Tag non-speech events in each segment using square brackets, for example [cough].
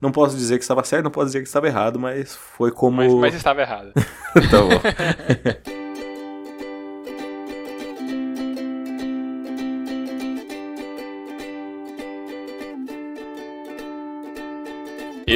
Não posso dizer que estava certo, não posso dizer que estava errado, mas foi como. Mas, mas estava errado. [laughs] tá bom. [laughs]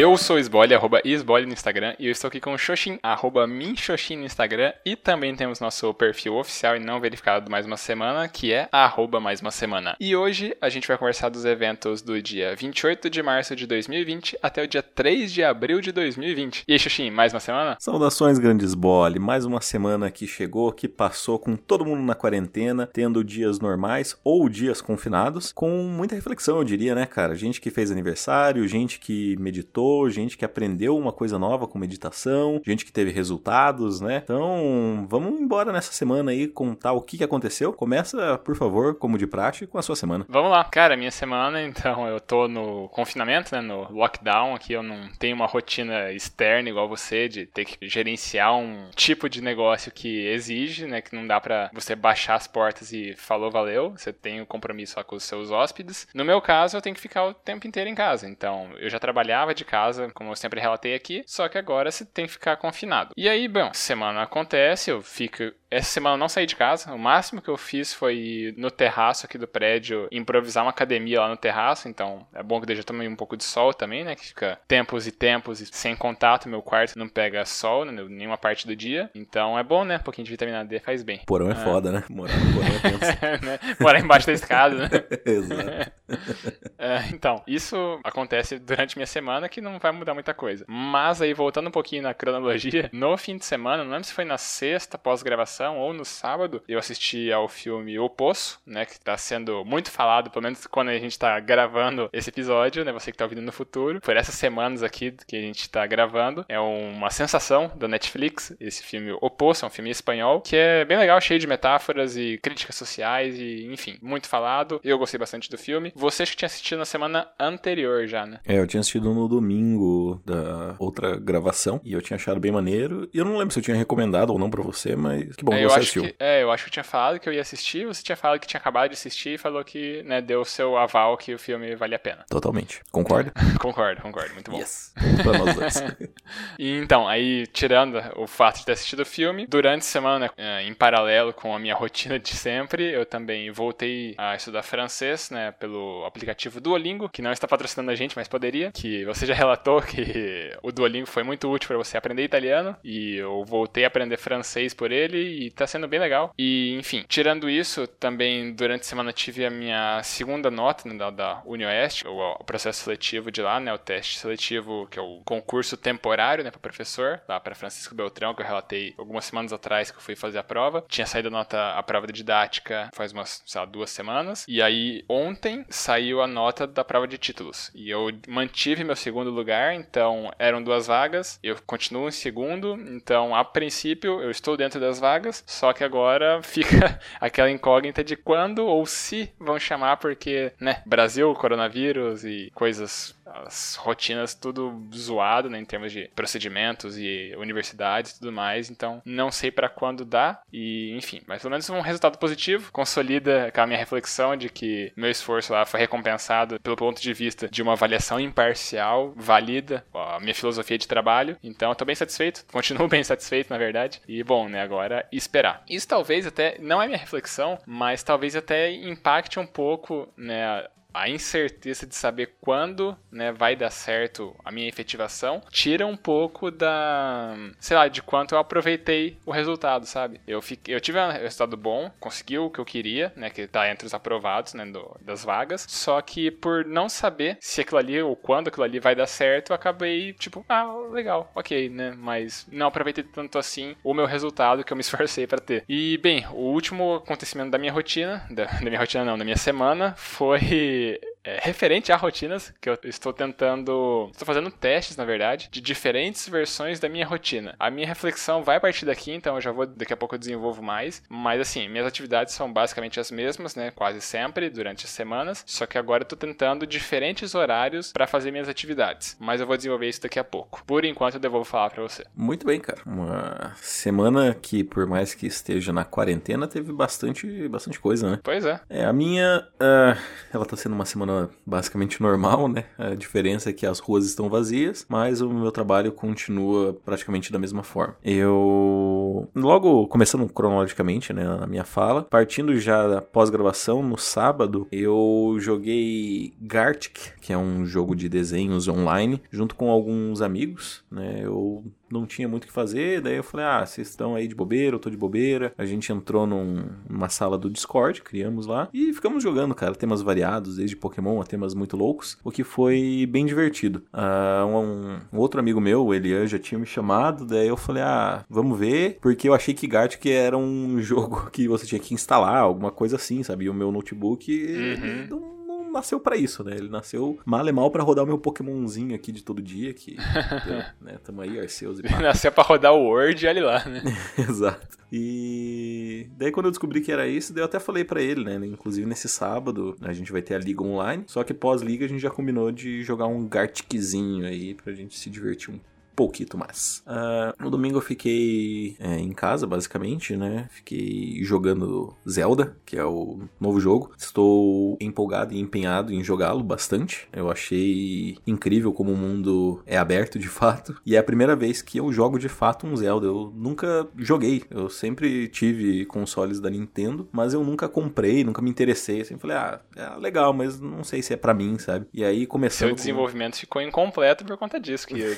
Eu sou o Sbole, arroba Isbole no Instagram, e eu estou aqui com o Xoxin, arroba Minxoxin no Instagram, e também temos nosso perfil oficial e não verificado mais uma semana, que é arroba mais uma semana. E hoje a gente vai conversar dos eventos do dia 28 de março de 2020 até o dia 3 de abril de 2020. E aí, Xoxin, mais uma semana? Saudações, grandes Bole. Mais uma semana que chegou, que passou com todo mundo na quarentena, tendo dias normais ou dias confinados, com muita reflexão, eu diria, né, cara? Gente que fez aniversário, gente que meditou gente que aprendeu uma coisa nova com meditação, gente que teve resultados, né? Então, vamos embora nessa semana aí contar o que, que aconteceu. Começa, por favor, como de praxe, com a sua semana. Vamos lá. Cara, minha semana, [laughs] então, eu tô no confinamento, né, no lockdown, aqui eu não tenho uma rotina externa igual você, de ter que gerenciar um tipo de negócio que exige, né, que não dá para você baixar as portas e falou, valeu, você tem o um compromisso lá com os seus hóspedes. No meu caso, eu tenho que ficar o tempo inteiro em casa, então, eu já trabalhava de casa, como eu sempre relatei aqui, só que agora você tem que ficar confinado. E aí, bom, semana acontece, eu fico essa semana eu não saí de casa. O máximo que eu fiz foi ir no terraço aqui do prédio, improvisar uma academia lá no terraço. Então é bom que deixa também um pouco de sol também, né? Que fica tempos e tempos e sem contato. Meu quarto não pega sol, né? Nenhuma parte do dia. Então é bom, né? Um pouquinho de vitamina D faz bem. Porão é ah. foda, né? Morar no porão é [laughs] tenso. né? Morar embaixo da escada, né? [laughs] Exato. [laughs] é, então, isso acontece durante minha semana que não vai mudar muita coisa. Mas aí, voltando um pouquinho na cronologia, no fim de semana, não lembro se foi na sexta pós-gravação ou no sábado, eu assisti ao filme O Poço, né, que está sendo muito falado, pelo menos quando a gente está gravando esse episódio, né, você que está ouvindo no futuro, por essas semanas aqui que a gente está gravando. É uma sensação da Netflix, esse filme O Poço, é um filme espanhol, que é bem legal, cheio de metáforas e críticas sociais e, enfim, muito falado. Eu gostei bastante do filme. Você que tinha assistido na semana anterior já, né? É, eu tinha assistido no domingo da outra gravação e eu tinha achado bem maneiro. E eu não lembro se eu tinha recomendado ou não para você, mas que bom é, você assistiu. Que, é, eu acho que eu tinha falado que eu ia assistir, você tinha falado que tinha acabado de assistir e falou que, né, deu o seu aval que o filme vale a pena. Totalmente. Concorda? [laughs] concordo, concordo. Muito bom. Yes. Pra nós dois. [laughs] e então, aí, tirando o fato de ter assistido o filme, durante a semana, é, em paralelo com a minha [laughs] rotina de sempre, eu também voltei a estudar francês, né, pelo aplicativo Duolingo, que não está patrocinando a gente, mas poderia, que você já relatou que o Duolingo foi muito útil para você aprender italiano, e eu voltei a aprender francês por ele, e tá sendo bem legal. E, enfim, tirando isso, também durante a semana tive a minha segunda nota né, da, da UniOeste, o, o, processo seletivo de lá, né, o teste seletivo, que é o concurso temporário, né, para professor, lá para Francisco Beltrão, que eu relatei algumas semanas atrás que eu fui fazer a prova. Tinha saído a nota, a prova de didática faz umas, sei lá, duas semanas. E aí, ontem saiu a nota da prova de títulos. E eu mantive meu segundo lugar, então eram duas vagas. Eu continuo em segundo, então a princípio eu estou dentro das vagas só que agora [laughs] fica aquela incógnita de quando ou se vão chamar, porque, né, Brasil, coronavírus e coisas as rotinas tudo zoado, né, em termos de procedimentos e universidades e tudo mais, então não sei para quando dá e enfim, mas pelo menos um resultado positivo, consolida aquela minha reflexão de que meu esforço lá foi recompensado pelo ponto de vista de uma avaliação imparcial, valida a minha filosofia de trabalho, então eu tô bem satisfeito, [laughs] continuo bem satisfeito na verdade, e bom, né, agora esperar. Isso talvez até, não é minha reflexão, mas talvez até impacte um pouco, né, a incerteza de saber quando né, vai dar certo a minha efetivação tira um pouco da. sei lá, de quanto eu aproveitei o resultado, sabe? Eu, fiquei, eu tive um resultado bom, consegui o que eu queria, né? Que tá entre os aprovados, né? Do, das vagas. Só que por não saber se aquilo ali ou quando aquilo ali vai dar certo, eu acabei, tipo, ah, legal, ok, né? Mas não aproveitei tanto assim o meu resultado que eu me [laughs] esforcei para ter. E, bem, o último acontecimento da minha rotina, da, da minha rotina não, da minha semana, foi really é, referente a rotinas, que eu estou tentando. Estou fazendo testes, na verdade, de diferentes versões da minha rotina. A minha reflexão vai partir daqui, então eu já vou. Daqui a pouco eu desenvolvo mais. Mas assim, minhas atividades são basicamente as mesmas, né? Quase sempre, durante as semanas. Só que agora eu estou tentando diferentes horários para fazer minhas atividades. Mas eu vou desenvolver isso daqui a pouco. Por enquanto eu devolvo falar para você. Muito bem, cara. Uma semana que, por mais que esteja na quarentena, teve bastante, bastante coisa, né? Pois é. É, a minha. Uh, ela tá sendo uma semana basicamente normal, né? A diferença é que as ruas estão vazias, mas o meu trabalho continua praticamente da mesma forma. Eu. Logo, começando cronologicamente, né? A minha fala, partindo já da pós-gravação, no sábado, eu joguei Gartic, que é um jogo de desenhos online, junto com alguns amigos, né? Eu não tinha muito o que fazer, daí eu falei, ah, vocês estão aí de bobeira, eu tô de bobeira. A gente entrou num, numa sala do Discord, criamos lá, e ficamos jogando, cara, temas variados, desde Pokémon a temas muito loucos, o que foi bem divertido. Uh, um, um, outro amigo meu, o Elian, já tinha me chamado, daí eu falei, ah, vamos ver, porque eu achei que Gartic era um [laughs] jogo que você tinha que instalar, alguma coisa assim, sabe? E o meu notebook uhum. não nasceu para isso, né? Ele nasceu mal e mal pra rodar o meu Pokémonzinho aqui de todo dia, que, [laughs] né, tamo aí, Arceus e pá. Nasceu pra rodar o Word e olha lá, né? [laughs] Exato. E daí quando eu descobri que era isso, daí eu até falei para ele, né? Inclusive nesse sábado a gente vai ter a liga online, só que pós-liga a gente já combinou de jogar um Garticzinho aí pra gente se divertir um pouquinho mais. Uh, no domingo eu fiquei é, em casa, basicamente, né? Fiquei jogando Zelda, que é o novo jogo. Estou empolgado e empenhado em jogá-lo bastante. Eu achei incrível como o mundo é aberto de fato. E é a primeira vez que eu jogo de fato um Zelda. Eu nunca joguei. Eu sempre tive consoles da Nintendo, mas eu nunca comprei, nunca me interessei. Eu sempre falei, ah, é legal, mas não sei se é para mim, sabe? E aí começou. Seu desenvolvimento com... ficou incompleto por conta disso. Que,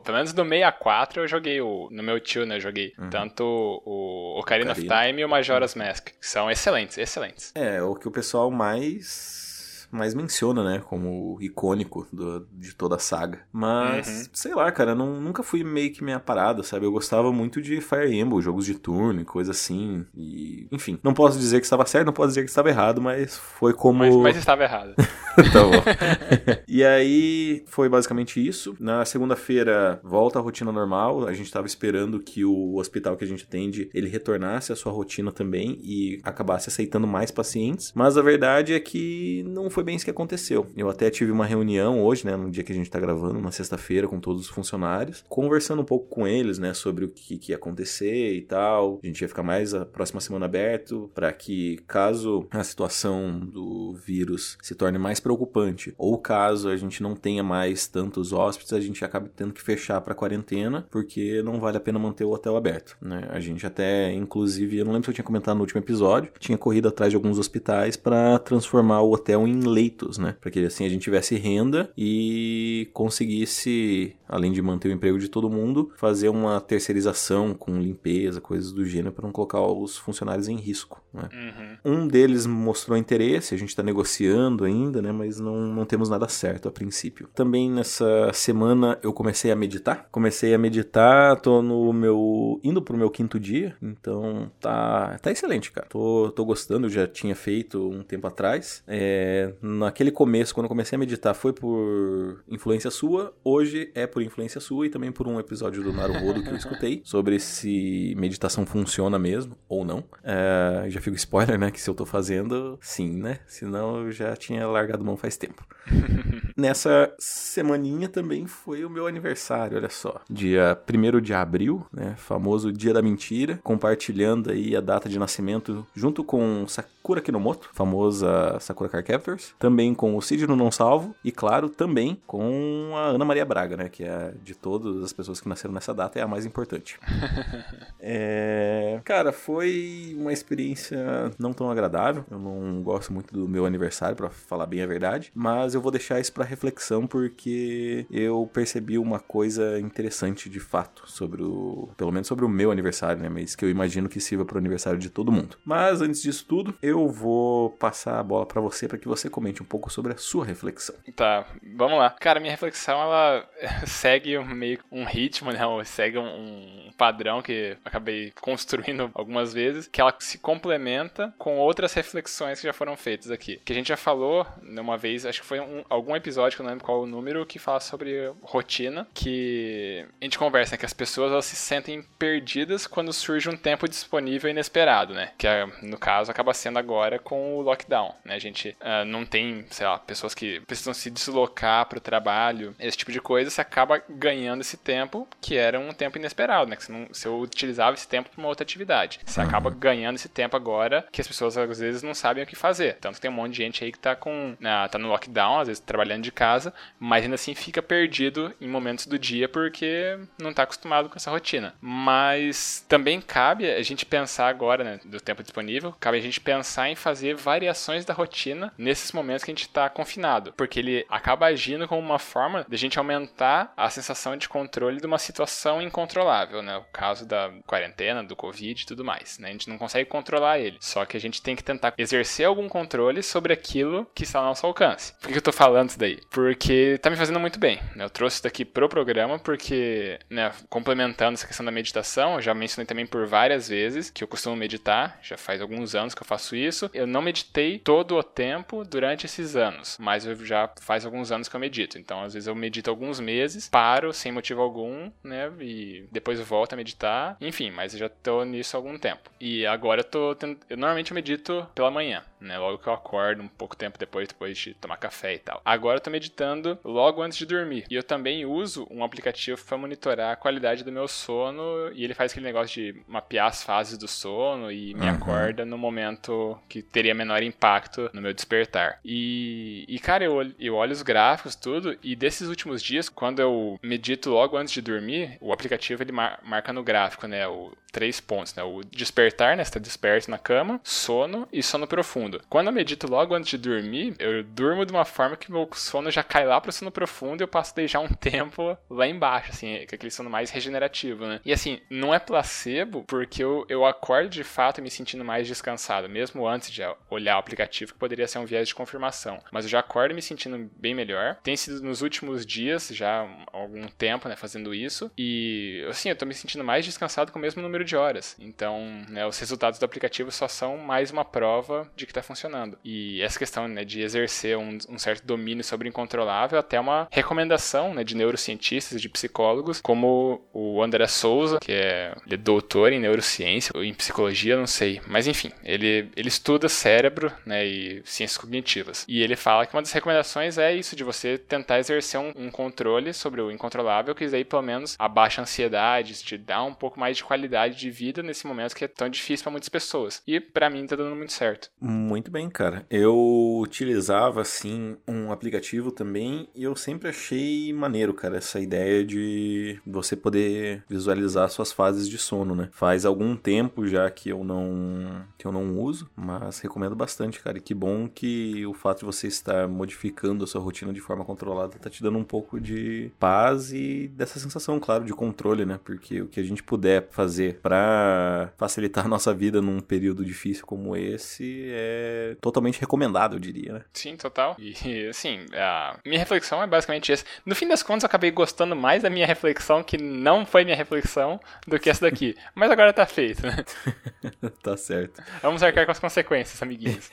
pelo menos do 64 eu joguei o. No meu tio, né? Eu joguei uhum. tanto o Ocarina, Ocarina of Time e o Majora's Mask. Que são excelentes, excelentes. É, o que o pessoal mais mais menciona, né? Como icônico do, de toda a saga. Mas, uhum. sei lá, cara, não, nunca fui meio que minha parada, sabe? Eu gostava muito de Fire Emblem, jogos de turno e coisa assim. E, enfim, não posso dizer que estava certo, não posso dizer que estava errado, mas foi como. Mas, mas estava errado. [laughs] tá bom. e aí, foi basicamente isso. Na segunda-feira, volta a rotina normal. A gente estava esperando que o hospital que a gente atende ele retornasse à sua rotina também e acabasse aceitando mais pacientes. Mas a verdade é que não foi bem isso que aconteceu. Eu até tive uma reunião hoje, né, no dia que a gente tá gravando, na sexta-feira, com todos os funcionários, conversando um pouco com eles, né, sobre o que, que ia acontecer e tal. A gente ia ficar mais a próxima semana aberto para que, caso a situação do vírus se torne mais preocupante, ou caso a gente não tenha mais tantos hóspedes, a gente acabe tendo que fechar para quarentena, porque não vale a pena manter o hotel aberto, né? A gente até, inclusive, eu não lembro se eu tinha comentado no último episódio, tinha corrido atrás de alguns hospitais para transformar o hotel em leitos, né? Para que assim a gente tivesse renda e conseguisse, além de manter o emprego de todo mundo, fazer uma terceirização com limpeza, coisas do gênero, para não colocar os funcionários em risco. Né? Uhum. Um deles mostrou interesse, a gente está negociando ainda, né? Mas não, não temos nada certo a princípio. Também nessa semana eu comecei a meditar. Comecei a meditar, tô no meu. indo pro meu quinto dia, então tá, tá excelente, cara. Tô, tô gostando, eu já tinha feito um tempo atrás. É, naquele começo, quando eu comecei a meditar, foi por influência sua. Hoje é por influência sua e também por um episódio do Naruhodo que eu escutei sobre se meditação funciona mesmo ou não. É, já fico spoiler, né? Que se eu tô fazendo, sim, né? Senão eu já tinha largado mão faz tempo. [laughs] Nessa semaninha também foi o meu aniversário, olha só. Dia 1 de abril, né? Famoso Dia da Mentira. Compartilhando aí a data de nascimento junto com Sakura Kinomoto, famosa Sakura Car Captors também com o Cid no Não Salvo e, claro, também com a Ana Maria Braga, né? Que é de todas as pessoas que nasceram nessa data é a mais importante. [laughs] é... Cara, foi uma experiência não tão agradável. Eu não gosto muito do meu aniversário, para falar bem a verdade, mas eu vou deixar isso para reflexão porque eu percebi uma coisa interessante de fato sobre o, pelo menos sobre o meu aniversário, né? Mas que eu imagino que sirva para o aniversário de todo mundo. Mas antes disso tudo, eu vou passar a bola para você para que você comente um pouco sobre a sua reflexão. Tá, vamos lá. Cara, minha reflexão ela [laughs] segue meio um ritmo, né? Segue um padrão que acabei construindo [laughs] algumas vezes, que ela se complementa com outras reflexões que já foram feitas aqui. Que a gente já falou né, uma vez, acho que foi um, algum episódio episódio, que eu não lembro qual o número, que fala sobre rotina, que a gente conversa, né, que as pessoas elas se sentem perdidas quando surge um tempo disponível inesperado, né? Que é, no caso acaba sendo agora com o lockdown, né? A gente uh, não tem, sei lá, pessoas que precisam se deslocar para o trabalho, esse tipo de coisa, você acaba ganhando esse tempo que era um tempo inesperado, né? Que você, não, você utilizava esse tempo para uma outra atividade. Você uhum. acaba ganhando esse tempo agora que as pessoas às vezes não sabem o que fazer. Tanto que tem um monte de gente aí que tá com, né, tá no lockdown, às vezes trabalhando de casa, mas ainda assim fica perdido em momentos do dia porque não tá acostumado com essa rotina. Mas também cabe a gente pensar agora, né, do tempo disponível, cabe a gente pensar em fazer variações da rotina nesses momentos que a gente tá confinado, porque ele acaba agindo como uma forma de a gente aumentar a sensação de controle de uma situação incontrolável, né? O caso da quarentena, do Covid e tudo mais, né? A gente não consegue controlar ele, só que a gente tem que tentar exercer algum controle sobre aquilo que está ao nosso alcance. Por que eu tô falando isso daí? Porque tá me fazendo muito bem, né? Eu trouxe isso daqui pro programa porque, né, complementando essa questão da meditação, eu já mencionei também por várias vezes que eu costumo meditar, já faz alguns anos que eu faço isso. Eu não meditei todo o tempo durante esses anos, mas eu já faz alguns anos que eu medito. Então, às vezes eu medito alguns meses, paro sem motivo algum, né, e depois volto a meditar. Enfim, mas eu já tô nisso há algum tempo. E agora eu tô eu normalmente medito pela manhã né? Logo que eu acordo, um pouco tempo depois, depois de tomar café e tal. Agora eu tô meditando logo antes de dormir. E eu também uso um aplicativo para monitorar a qualidade do meu sono. E ele faz aquele negócio de mapear as fases do sono e me uhum. acorda no momento que teria menor impacto no meu despertar. E, e cara, eu, eu olho os gráficos, tudo, e desses últimos dias, quando eu medito logo antes de dormir, o aplicativo ele mar, marca no gráfico, né? O, três pontos, né? O despertar, né? Você tá desperto na cama, sono e sono profundo. Quando eu medito logo antes de dormir, eu durmo de uma forma que meu sono já cai lá pro sono profundo e eu passo deixar um [laughs] tempo lá embaixo, assim, aquele sono mais regenerativo, né? E assim, não é placebo, porque eu, eu acordo de fato me sentindo mais descansado, mesmo antes de olhar o aplicativo, que poderia ser um viés de confirmação. Mas eu já acordo me sentindo bem melhor. Tem sido nos últimos dias, já há algum tempo, né, fazendo isso. E, assim, eu tô me sentindo mais descansado com o mesmo número de horas. Então, né, os resultados do aplicativo só são mais uma prova de que está funcionando. E essa questão né, de exercer um, um, certo domínio sobre o incontrolável, até uma recomendação né, de neurocientistas, de psicólogos, como o André Souza, que é, é doutor em neurociência ou em psicologia, não sei. Mas enfim, ele, ele estuda cérebro né, e ciências cognitivas. E ele fala que uma das recomendações é isso, de você tentar exercer um, um controle sobre o incontrolável, que aí pelo menos abaixa a ansiedade, te dá um pouco mais de qualidade de vida nesse momento que é tão difícil para muitas pessoas. E para mim tá dando muito certo. Muito bem, cara. Eu utilizava assim um aplicativo também e eu sempre achei maneiro, cara, essa ideia de você poder visualizar suas fases de sono, né? Faz algum tempo já que eu não que eu não uso, mas recomendo bastante, cara. E que bom que o fato de você estar modificando a sua rotina de forma controlada tá te dando um pouco de paz e dessa sensação, claro, de controle, né? Porque o que a gente puder fazer para facilitar a nossa vida num período difícil como esse é totalmente recomendado, eu diria, né? Sim, total. E [laughs] assim, a minha reflexão é basicamente essa. No fim das contas, eu acabei gostando mais da minha reflexão, que não foi minha reflexão, do que essa daqui. [laughs] Mas agora tá feito, né? [laughs] tá certo. Vamos arcar com as consequências, amiguinhos.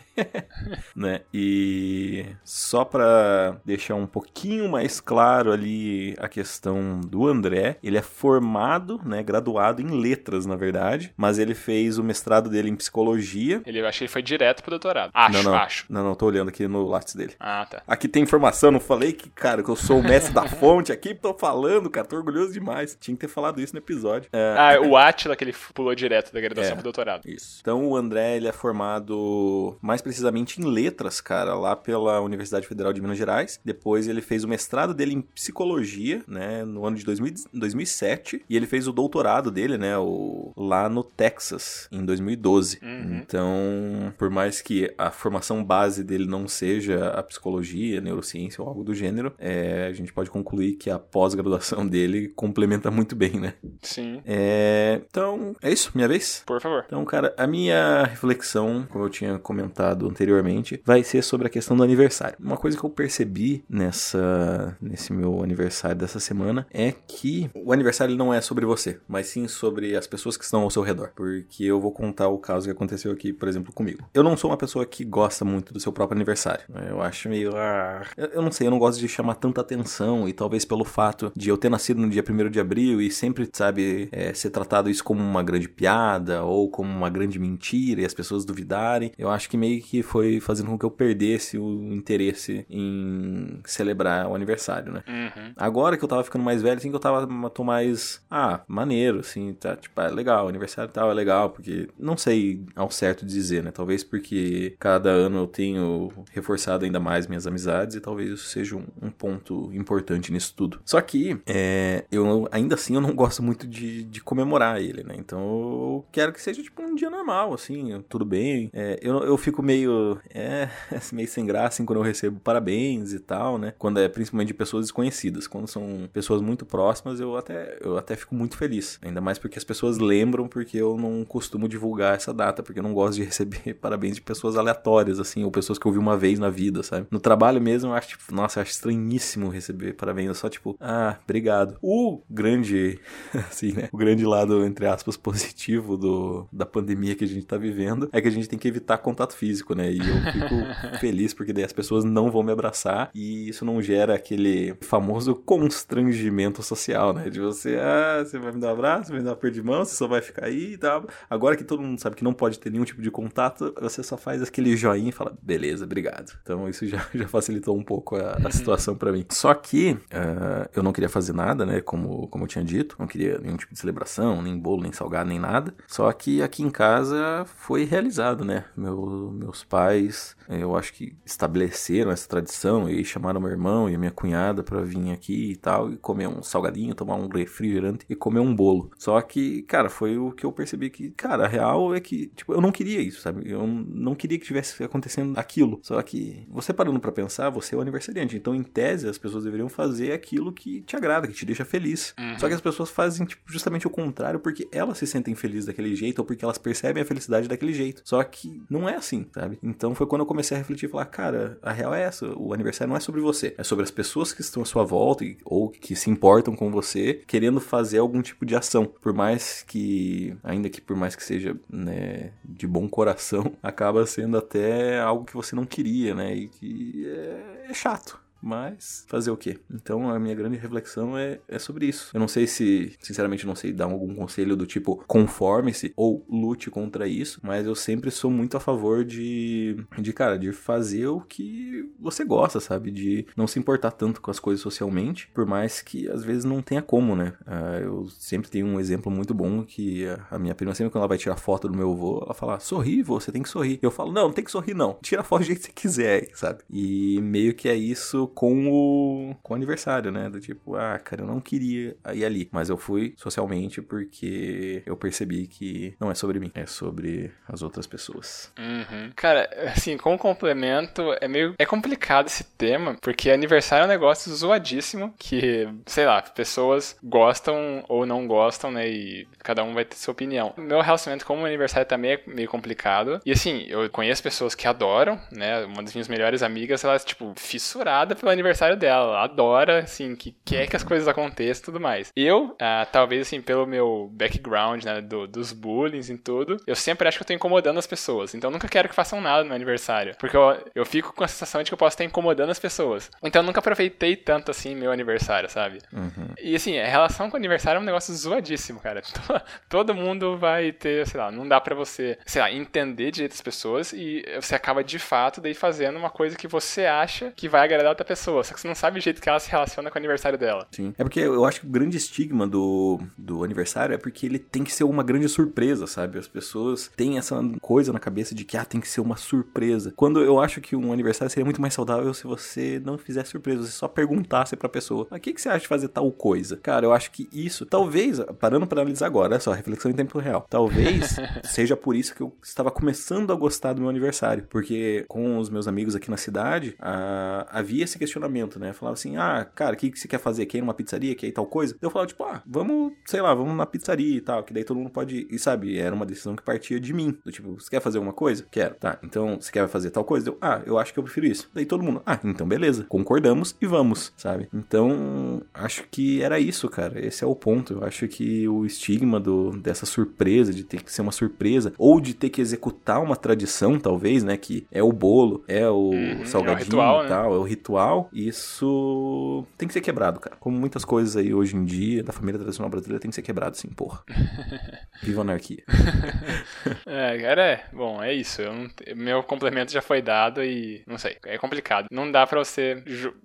né? E só para deixar um pouquinho mais claro ali a questão do André, ele é formado, né, graduado em letras letras, na verdade, mas ele fez o mestrado dele em psicologia. Ele, eu acho que ele foi direto pro doutorado. Acho, não, não, acho. Não, não, tô olhando aqui no lápis dele. Ah, tá. Aqui tem informação, não falei que, cara, que eu sou o mestre da [laughs] fonte aqui, tô falando, cara, tô orgulhoso demais. Tinha que ter falado isso no episódio. É... Ah, o Atila que ele pulou direto da graduação é, pro doutorado. Isso. Então o André, ele é formado mais precisamente em letras, cara, lá pela Universidade Federal de Minas Gerais. Depois ele fez o mestrado dele em psicologia, né, no ano de 2000, 2007, e ele fez o doutorado dele, né, o lá no Texas em 2012. Uhum. Então, por mais que a formação base dele não seja a psicologia, neurociência ou algo do gênero, é, a gente pode concluir que a pós-graduação dele complementa muito bem, né? Sim. É, então, é isso, minha vez? Por favor. Então, cara, a minha reflexão, como eu tinha comentado anteriormente, vai ser sobre a questão do aniversário. Uma coisa que eu percebi nessa nesse meu aniversário dessa semana é que o aniversário não é sobre você, mas sim sobre as pessoas que estão ao seu redor. Porque eu vou contar o caso que aconteceu aqui, por exemplo, comigo. Eu não sou uma pessoa que gosta muito do seu próprio aniversário. Eu acho meio. Ah, eu não sei, eu não gosto de chamar tanta atenção e talvez pelo fato de eu ter nascido no dia 1 de abril e sempre, sabe, é, ser tratado isso como uma grande piada ou como uma grande mentira e as pessoas duvidarem. Eu acho que meio que foi fazendo com que eu perdesse o interesse em celebrar o aniversário, né? Uhum. Agora que eu tava ficando mais velho, assim, que eu tava tô mais, ah, maneiro, assim, tá, tipo, é legal, aniversário tal é legal, porque não sei ao certo dizer, né? Talvez porque cada ano eu tenho reforçado ainda mais minhas amizades e talvez isso seja um, um ponto importante nisso tudo. Só que, é, eu ainda assim eu não [laughs] gosto muito de, de comemorar ele, né? Então eu quero que seja tipo um dia normal, assim, tudo bem. É, eu, eu fico meio, é, [laughs] meio sem graça assim, quando eu recebo parabéns e tal, né? Quando é principalmente de pessoas desconhecidas. Quando são pessoas muito próximas, eu até, eu até fico muito feliz. Ainda mais porque as pessoas lembram, porque eu não costumo divulgar essa data, porque eu não gosto de [laughs] receber parabéns de pessoas aleatórias, assim, ou pessoas que eu vi uma vez na vida, sabe? No trabalho mesmo, eu acho, tipo, nossa, eu acho estranhíssimo receber parabéns. Eu só, tipo, ah, obrigado. O grande, [laughs] assim, né? O grande lado, entre aspas, positivo do, da pandemia que a gente tá vivendo é que a gente tem que evitar contato físico, né? E eu fico [laughs] feliz porque daí as pessoas não vão me abraçar e isso não gera aquele famoso constrangimento social, né? De você, ah, você vai me dar um abraço, vai me dar um aperto de mão, você só vai ficar aí e tal. Agora que todo mundo sabe que não pode ter nenhum tipo de contato, você só faz aquele joinha e fala, beleza, obrigado. Então isso já, [laughs] já facilitou um pouco a, a situação para mim. Só que uh, eu não queria fazer nada, né? Como, como eu tinha dito, não queria nenhum tipo de celebração, nem bolo, nem salgado, nem nada. Só que aqui em casa foi realizado, né? Meu, meus pais, eu acho que estabeleceram essa tradição e chamaram meu irmão e a minha cunhada para vir aqui e tal e comer um salgadinho, tomar um refrigerante e comer um bolo. Só que, cara, foi o que eu percebi que, cara, a real é que, tipo, eu não queria isso, sabe? Eu não queria que tivesse acontecendo aquilo. Só que você parando para pensar, você é o aniversariante. Então, em tese, as pessoas deveriam fazer aquilo que te agrada, que te deixa feliz. Uhum. Só que as pessoas fazem, tipo, justamente o contrário porque elas se sentem felizes daquele jeito ou porque elas percebem a felicidade daquele jeito. Só que não é assim, sabe? Então foi quando eu comecei a refletir e falar, cara, a real é essa. O aniversário não é sobre você, é sobre as pessoas que estão à sua volta ou que se importam com você, querendo fazer algum tipo de ação. Por mais que, ainda que por mais que seja né, de bom coração, [laughs] acaba sendo até algo que você não queria, né? E que é, é chato. Mas fazer o quê? Então a minha grande reflexão é, é sobre isso. Eu não sei se, sinceramente, não sei dar algum conselho do tipo conforme-se ou lute contra isso, mas eu sempre sou muito a favor de, de, cara, de fazer o que você gosta, sabe? De não se importar tanto com as coisas socialmente, por mais que às vezes não tenha como, né? Uh, eu sempre tenho um exemplo muito bom que a minha prima, sempre quando ela vai tirar foto do meu avô, ela fala: sorri, você tem que sorrir. Eu falo: não, não tem que sorrir, não. Tira a foto do jeito que você quiser, sabe? E meio que é isso com o, com o aniversário, né? Do tipo, ah, cara, eu não queria ir ali, mas eu fui socialmente porque eu percebi que não é sobre mim, é sobre as outras pessoas. Uhum. Cara, assim, com complemento, é meio. É complicado esse tema, porque aniversário é um negócio zoadíssimo que, sei lá, pessoas gostam ou não gostam, né? E cada um vai ter sua opinião. Meu relacionamento com o aniversário também é meio complicado. E assim, eu conheço pessoas que adoram, né? Uma das minhas melhores amigas, ela é, tipo, fissurada pelo aniversário dela. adora, assim, que quer que as coisas aconteçam e tudo mais. Eu, ah, talvez, assim, pelo meu background, né, do, dos bullying e tudo, eu sempre acho que eu tô incomodando as pessoas. Então eu nunca quero que façam nada no meu aniversário. Porque eu, eu fico com a sensação de que eu posso estar incomodando as pessoas. Então eu nunca aproveitei tanto, assim, meu aniversário, sabe? Uhum. E, assim, a relação com o aniversário é um negócio zoadíssimo, cara. [laughs] Todo mundo vai ter, sei lá, não dá para você, sei lá, entender direito as pessoas e você acaba de fato daí fazendo uma coisa que você acha que vai agradar outra pessoa só que você não sabe o jeito que ela se relaciona com o aniversário dela. Sim. É porque eu acho que o grande estigma do, do aniversário é porque ele tem que ser uma grande surpresa, sabe? As pessoas têm essa coisa na cabeça de que, ah, tem que ser uma surpresa. Quando eu acho que um aniversário seria muito mais saudável se você não fizesse surpresa, você só perguntasse pra pessoa, o que, que você acha de fazer tal coisa? Cara, eu acho que isso, talvez, parando para analisar agora, olha só, reflexão em tempo real, talvez [laughs] seja por isso que eu estava começando a gostar do meu aniversário, porque com os meus amigos aqui na cidade, ah, havia esse questionamento, né? Falava assim, ah, cara, o que, que você quer fazer? Quer ir numa pizzaria? Quer ir tal coisa? Eu falava, tipo, ah, vamos, sei lá, vamos na pizzaria e tal, que daí todo mundo pode. E sabe, era uma decisão que partia de mim. Do tipo, você quer fazer alguma coisa? Quero. Tá, então você quer fazer tal coisa? Eu, ah, eu acho que eu prefiro isso. Daí todo mundo, ah, então beleza, concordamos e vamos, sabe? Então, acho que era isso, cara. Esse é o ponto. Eu acho que o estigma do, dessa surpresa, de ter que ser uma surpresa, ou de ter que executar uma tradição, talvez, né? Que é o bolo, é o uhum, salgadinho é o ritual, e né? tal, né? é o ritual. Isso tem que ser quebrado, cara. Como muitas coisas aí hoje em dia, da família tradicional brasileira, tem que ser quebrado, assim, porra. [laughs] Viva a anarquia. [laughs] é, cara, é. Bom, é isso. Não, meu complemento já foi dado e não sei. É complicado. Não dá pra você.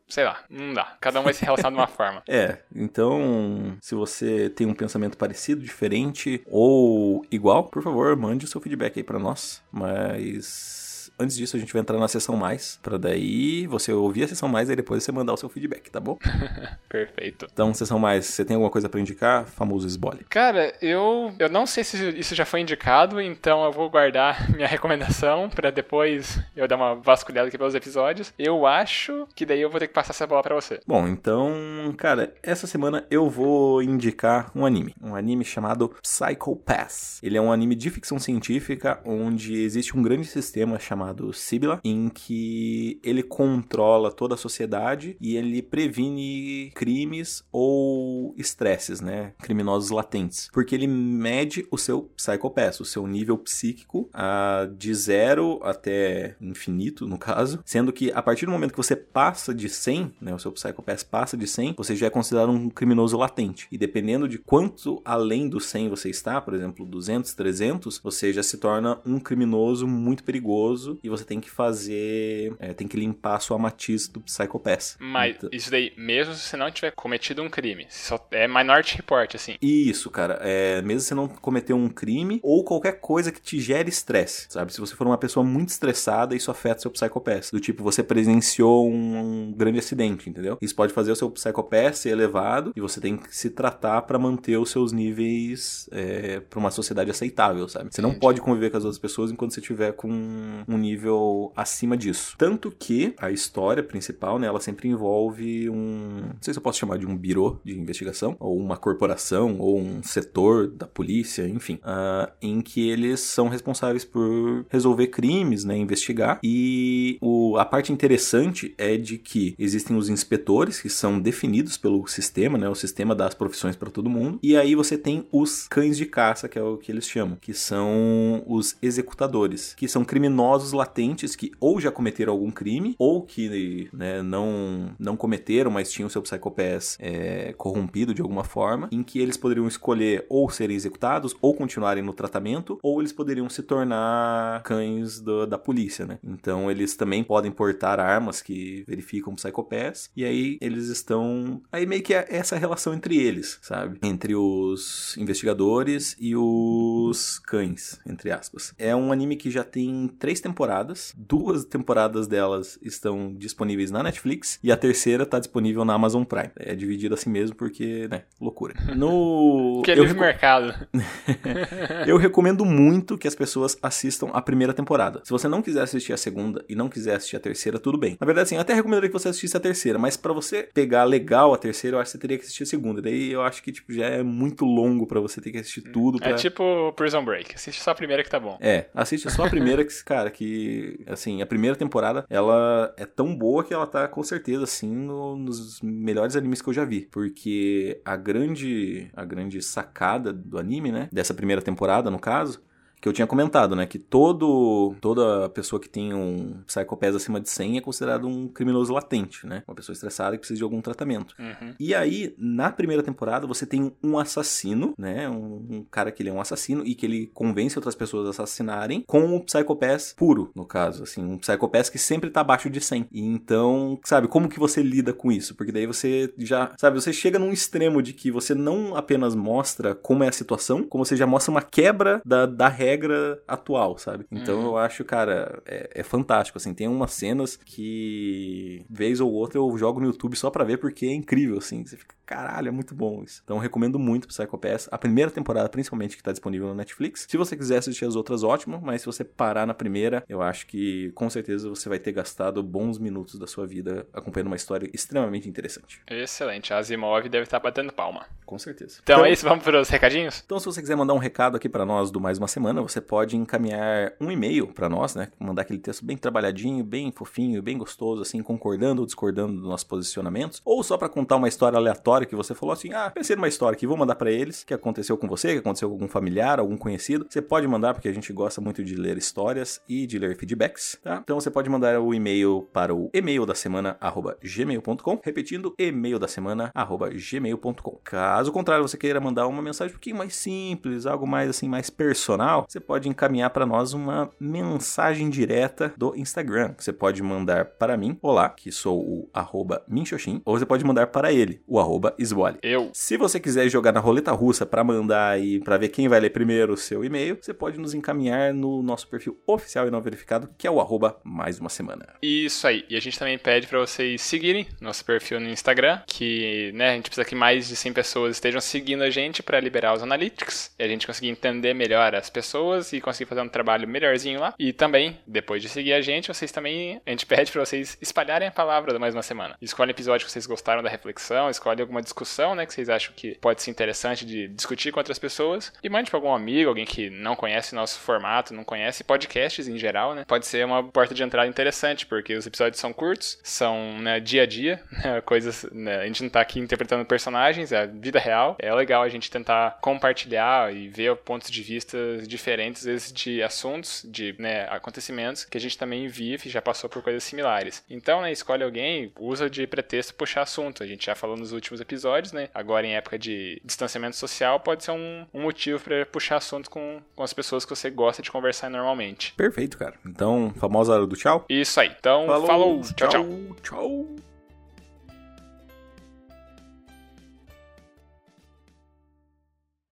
Sei lá, não dá. Cada um vai se relacionar de uma [laughs] forma. É, então, se você tem um pensamento parecido, diferente ou igual, por favor, mande o seu feedback aí para nós. Mas antes disso, a gente vai entrar na sessão mais, para daí você ouvir a sessão mais e depois você mandar o seu feedback, tá bom? [laughs] Perfeito. Então, sessão mais, você tem alguma coisa para indicar? Famoso esbole. Cara, eu, eu não sei se isso já foi indicado, então eu vou guardar [laughs] minha recomendação para depois eu dar uma vasculhada aqui pelos episódios. Eu acho que daí eu vou ter que passar essa bola para você. Bom, então, cara, essa semana eu vou indicar um anime. Um anime chamado Psycho Pass. Ele é um anime de ficção científica onde existe um grande sistema chamado chamado Sibila, em que ele controla toda a sociedade e ele previne crimes ou estresses, né? Criminosos latentes. Porque ele mede o seu psychopath, o seu nível psíquico, a, de zero até infinito, no caso. Sendo que a partir do momento que você passa de 100, né? O seu psychopath passa de 100, você já é considerado um criminoso latente. E dependendo de quanto além do 100 você está, por exemplo, 200, 300, você já se torna um criminoso muito perigoso e você tem que fazer. É, tem que limpar a sua matiz do Psychopath. Mas então... isso daí, mesmo se você não tiver cometido um crime, só é Minority Report, assim. Isso, cara. É, mesmo se você não cometeu um crime ou qualquer coisa que te gere estresse, sabe? Se você for uma pessoa muito estressada, isso afeta seu Psychopath. Do tipo, você presenciou um, um grande acidente, entendeu? Isso pode fazer o seu Psychopath ser elevado e você tem que se tratar para manter os seus níveis é, para uma sociedade aceitável, sabe? Você não pode conviver com as outras pessoas enquanto você tiver com um nível acima disso. Tanto que a história principal, né, ela sempre envolve um, não sei se eu posso chamar de um birô de investigação, ou uma corporação, ou um setor da polícia, enfim, uh, em que eles são responsáveis por resolver crimes, né, investigar. E o, a parte interessante é de que existem os inspetores que são definidos pelo sistema, né, o sistema das profissões para todo mundo. E aí você tem os cães de caça, que é o que eles chamam, que são os executadores, que são criminosos latentes que ou já cometeram algum crime, ou que né, não, não cometeram, mas tinham seu Psychopath é, corrompido de alguma forma, em que eles poderiam escolher ou serem executados, ou continuarem no tratamento, ou eles poderiam se tornar cães do, da polícia, né? Então eles também podem portar armas que verificam Psychopaths, e aí eles estão. Aí meio que é essa relação entre eles, sabe? Entre os investigadores e os cães, entre aspas. É um anime que já tem três temporadas temporadas. Duas temporadas delas estão disponíveis na Netflix e a terceira está disponível na Amazon Prime. É dividido assim mesmo porque, né, loucura. No [laughs] que é livre mercado. [laughs] eu recomendo muito que as pessoas assistam a primeira temporada. Se você não quiser assistir a segunda e não quiser assistir a terceira, tudo bem. Na verdade, assim, eu até recomendaria que você assistisse a terceira, mas para você pegar legal a terceira, eu acho que você teria que assistir a segunda. Daí eu acho que tipo já é muito longo para você ter que assistir tudo. Pra... É tipo Prison Break. Assiste só a primeira que tá bom. É, assiste só a primeira que, cara, que assim, a primeira temporada, ela é tão boa que ela tá com certeza, assim, no, nos melhores animes que eu já vi. Porque a grande, a grande sacada do anime, né, dessa primeira temporada, no caso, que eu tinha comentado, né? Que todo, toda pessoa que tem um Psychopath acima de 100 é considerado um criminoso latente, né? Uma pessoa estressada que precisa de algum tratamento. Uhum. E aí, na primeira temporada, você tem um assassino, né? Um, um, cara que ele é um assassino e que ele convence outras pessoas a assassinarem com o Psychopath puro, no caso, assim. Um Psychopath que sempre tá abaixo de 100. E então, sabe, como que você lida com isso? Porque daí você já, sabe, você chega num extremo de que você não apenas mostra como é a situação, como você já mostra uma quebra da, da regra regra atual, sabe? Então uhum. eu acho, cara, é, é, fantástico, assim. Tem umas cenas que, vez ou outra, eu jogo no YouTube só pra ver porque é incrível, assim. Você fica, caralho, é muito bom isso. Então recomendo muito Psycho Pass. A primeira temporada, principalmente, que tá disponível no Netflix. Se você quiser assistir as outras, ótimo. Mas se você parar na primeira, eu acho que com certeza você vai ter gastado bons minutos da sua vida acompanhando uma história extremamente interessante. Excelente. A Asimov deve estar batendo palma. Com certeza. Então, então é isso, vamos para os recadinhos? Então, se você quiser mandar um recado aqui para nós do Mais Uma Semana, você pode encaminhar um e-mail para nós, né? Mandar aquele texto bem trabalhadinho, bem fofinho, bem gostoso, assim, concordando ou discordando dos nossos posicionamentos. Ou só para contar uma história aleatória que você falou assim: ah, pensei numa história aqui, vou mandar para eles, que aconteceu com você, que aconteceu com algum familiar, algum conhecido. Você pode mandar, porque a gente gosta muito de ler histórias e de ler feedbacks, tá? Então você pode mandar o e-mail para o e-mail da semana gmail.com, repetindo e-mail da semana gmail.com. Caso contrário, você queira mandar uma mensagem um pouquinho mais simples, algo mais assim, mais personal, você pode encaminhar para nós uma mensagem direta do Instagram. Você pode mandar para mim, olá, que sou o arroba Minxoxin, ou você pode mandar para ele, o arroba Esbole. Eu. Se você quiser jogar na roleta russa para mandar aí, para ver quem vai ler primeiro o seu e-mail, você pode nos encaminhar no nosso perfil oficial e não verificado, que é o arroba mais uma semana. Isso aí. E a gente também pede para vocês seguirem nosso perfil no Instagram, que né, a gente precisa que mais de 100 pessoas estejam seguindo a gente para liberar os analytics e a gente conseguir entender melhor as pessoas e conseguir fazer um trabalho melhorzinho lá. E também, depois de seguir a gente, vocês também, a gente pede para vocês espalharem a palavra da mais uma semana. Escolhe episódio que vocês gostaram da reflexão, escolhe alguma discussão, né, que vocês acham que pode ser interessante de discutir com outras pessoas e mande para algum amigo, alguém que não conhece nosso formato, não conhece podcasts em geral, né? Pode ser uma porta de entrada interessante, porque os episódios são curtos, são né, dia a dia, [laughs] né, coisas, né, a gente não tá aqui interpretando personagens, é a vida real. É legal a gente tentar compartilhar e ver pontos de vista diferentes, às vezes, de assuntos, de né, acontecimentos que a gente também vive e já passou por coisas similares. Então, né, escolhe alguém, usa de pretexto puxar assunto. A gente já falou nos últimos episódios, né? Agora, em época de distanciamento social, pode ser um, um motivo para puxar assunto com, com as pessoas que você gosta de conversar normalmente. Perfeito, cara. Então, famosa hora do tchau? Isso aí. Então, falou. falou. tchau. tchau. tchau.